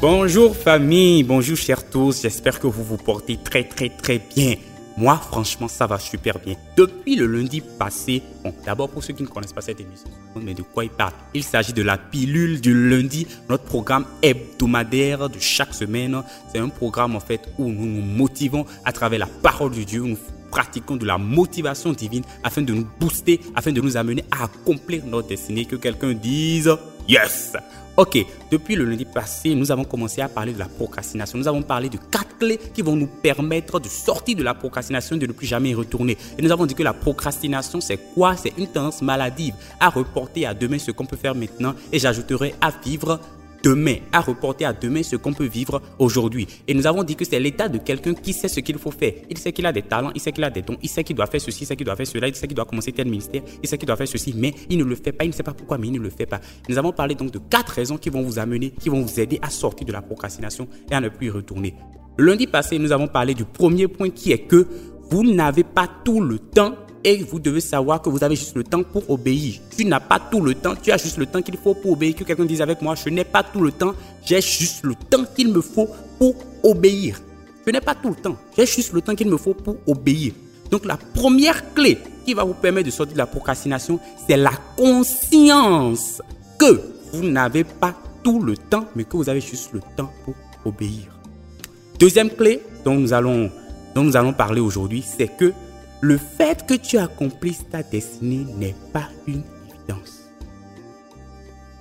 Bonjour famille, bonjour chers tous, j'espère que vous vous portez très très très bien. Moi franchement ça va super bien. Depuis le lundi passé, bon d'abord pour ceux qui ne connaissent pas cette émission, mais de quoi il parle? Il s'agit de la pilule du lundi, notre programme hebdomadaire de chaque semaine. C'est un programme en fait où nous nous motivons à travers la parole de Dieu, nous pratiquons de la motivation divine afin de nous booster, afin de nous amener à accomplir notre destinée. Que quelqu'un dise Yes Ok, depuis le lundi passé, nous avons commencé à parler de la procrastination. Nous avons parlé de quatre clés qui vont nous permettre de sortir de la procrastination de ne plus jamais y retourner. Et nous avons dit que la procrastination, c'est quoi? C'est une tendance maladive à reporter à demain ce qu'on peut faire maintenant. Et j'ajouterai à vivre demain, à reporter à demain ce qu'on peut vivre aujourd'hui. Et nous avons dit que c'est l'état de quelqu'un qui sait ce qu'il faut faire. Il sait qu'il a des talents, il sait qu'il a des dons, il sait qu'il doit faire ceci, il sait qu'il doit faire cela, il sait qu'il doit commencer tel ministère, il sait qu'il doit faire ceci, mais il ne le fait pas, il ne sait pas pourquoi, mais il ne le fait pas. Nous avons parlé donc de quatre raisons qui vont vous amener, qui vont vous aider à sortir de la procrastination et à ne plus y retourner. Lundi passé, nous avons parlé du premier point qui est que vous n'avez pas tout le temps et vous devez savoir que vous avez juste le temps pour obéir. Tu n'as pas tout le temps, tu as juste le temps qu'il faut pour obéir. Que quelqu'un dise avec moi, je n'ai pas tout le temps, j'ai juste le temps qu'il me faut pour obéir. Je n'ai pas tout le temps, j'ai juste le temps qu'il me faut pour obéir. Donc la première clé qui va vous permettre de sortir de la procrastination, c'est la conscience que vous n'avez pas tout le temps, mais que vous avez juste le temps pour obéir. Deuxième clé dont nous allons, dont nous allons parler aujourd'hui, c'est que le fait que tu accomplisses ta destinée n'est pas une évidence.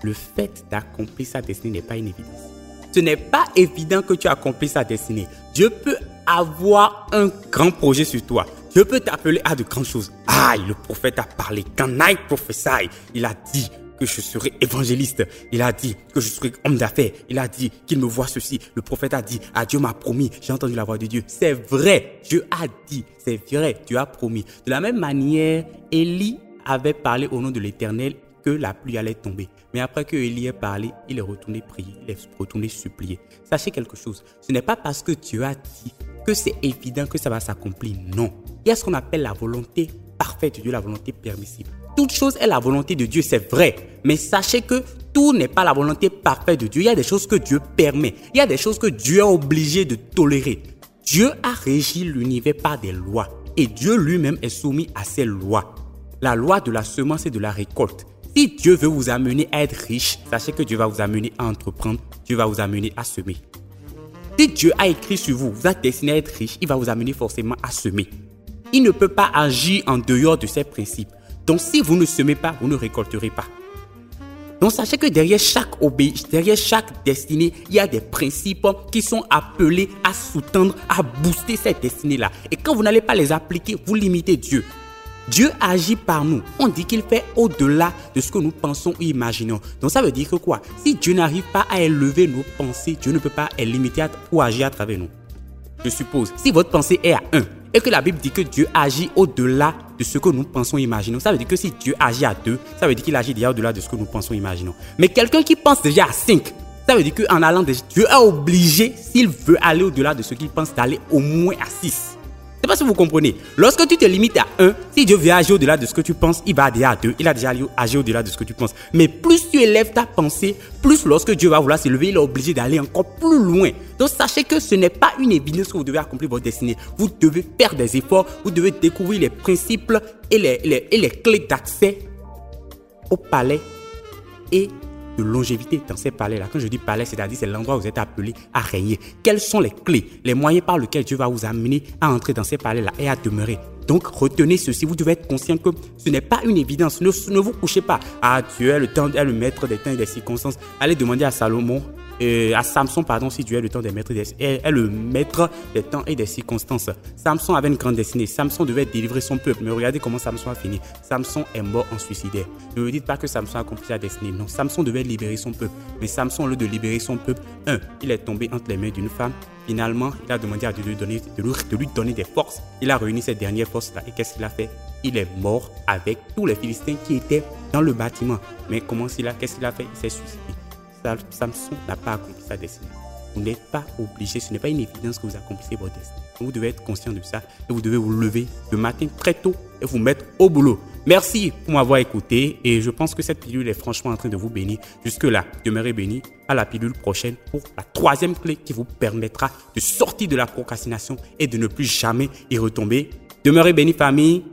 Le fait d'accomplir sa destinée n'est pas une évidence. Ce n'est pas évident que tu accomplisses ta destinée. Dieu peut avoir un grand projet sur toi. Dieu peut t'appeler à de grandes choses. Ah, le prophète a parlé. Can I? Il a dit, je serai évangéliste. Il a dit que je serai homme d'affaires. Il a dit qu'il me voit ceci. Le prophète a dit, ah Dieu m'a promis. J'ai entendu la voix de Dieu. C'est vrai. Dieu a dit. C'est vrai. Dieu a promis. De la même manière, Élie avait parlé au nom de l'Éternel que la pluie allait tomber. Mais après que Élie ait parlé, il est retourné prier, il est retourné supplier. Sachez quelque chose, ce n'est pas parce que Dieu a dit que c'est évident que ça va s'accomplir. Non. Il y a ce qu'on appelle la volonté parfaite de Dieu, la volonté permissible. Toute chose est la volonté de Dieu, c'est vrai. Mais sachez que tout n'est pas la volonté parfaite de Dieu. Il y a des choses que Dieu permet. Il y a des choses que Dieu est obligé de tolérer. Dieu a régi l'univers par des lois. Et Dieu lui-même est soumis à ces lois. La loi de la semence et de la récolte. Si Dieu veut vous amener à être riche, sachez que Dieu va vous amener à entreprendre. Dieu va vous amener à semer. Si Dieu a écrit sur vous, vous êtes destiné à être riche, il va vous amener forcément à semer. Il ne peut pas agir en dehors de ces principes. Donc si vous ne semez pas, vous ne récolterez pas. Donc sachez que derrière chaque obéissance, derrière chaque destinée, il y a des principes qui sont appelés à sous-tendre, à booster cette destinée-là. Et quand vous n'allez pas les appliquer, vous limitez Dieu. Dieu agit par nous. On dit qu'il fait au-delà de ce que nous pensons ou imaginons. Donc ça veut dire que quoi? Si Dieu n'arrive pas à élever nos pensées, Dieu ne peut pas les limiter ou agir à travers nous. Je suppose, si votre pensée est à 1, et que la Bible dit que Dieu agit au-delà de ce que nous pensons imaginons. Ça veut dire que si Dieu agit à 2, ça veut dire qu'il agit déjà au-delà de ce que nous pensons imaginons. Mais quelqu'un qui pense déjà à 5, ça veut dire qu'en allant déjà, Dieu est obligé, s'il veut aller au-delà de ce qu'il pense, d'aller au moins à 6 sais pas si vous comprenez. Lorsque tu te limites à 1, si Dieu veut agir au-delà de ce que tu penses, il va aller à 2. Il a déjà agi au-delà de ce que tu penses. Mais plus tu élèves ta pensée, plus lorsque Dieu va vouloir s'élever, il est obligé d'aller encore plus loin. Donc sachez que ce n'est pas une évidence que vous devez accomplir votre destinée. Vous devez faire des efforts, vous devez découvrir les principes et les, les, et les clés d'accès au palais et de longévité dans ces palais-là. Quand je dis palais, c'est-à-dire c'est l'endroit où vous êtes appelé à régner. Quelles sont les clés, les moyens par lesquels Dieu va vous amener à entrer dans ces palais-là et à demeurer? Donc retenez ceci, vous devez être conscient que ce n'est pas une évidence. Ne, vous couchez pas. Ah, Dieu le temps, est le maître des temps et des circonstances. Allez demander à Salomon euh, à Samson, pardon, si Dieu est le temps des maîtres des, est, le maître des temps et des circonstances. Samson avait une grande destinée. Samson devait délivrer son peuple. Mais regardez comment Samson a fini. Samson est mort en suicidaire. Ne me dites pas que Samson a accompli sa destinée. Non, Samson devait libérer son peuple. Mais Samson, au lieu de libérer son peuple, un, il est tombé entre les mains d'une femme. Finalement, il a demandé à Dieu de lui donner, de lui, de lui donner des forces. Il a réuni ces dernières forces-là. Et qu'est-ce qu'il a fait? Il est mort avec tous les Philistins qui étaient dans le bâtiment. Mais comment s'il a, qu'est-ce qu'il a fait? Il s'est suicidé. Samson n'a pas accompli sa destinée. Vous n'êtes pas obligé, ce n'est pas une évidence que vous accomplissez votre destin. Vous devez être conscient de ça et vous devez vous lever le matin très tôt et vous mettre au boulot. Merci pour m'avoir écouté et je pense que cette pilule est franchement en train de vous bénir. Jusque-là, demeurez bénis à la pilule prochaine pour la troisième clé qui vous permettra de sortir de la procrastination et de ne plus jamais y retomber. Demeurez bénis famille.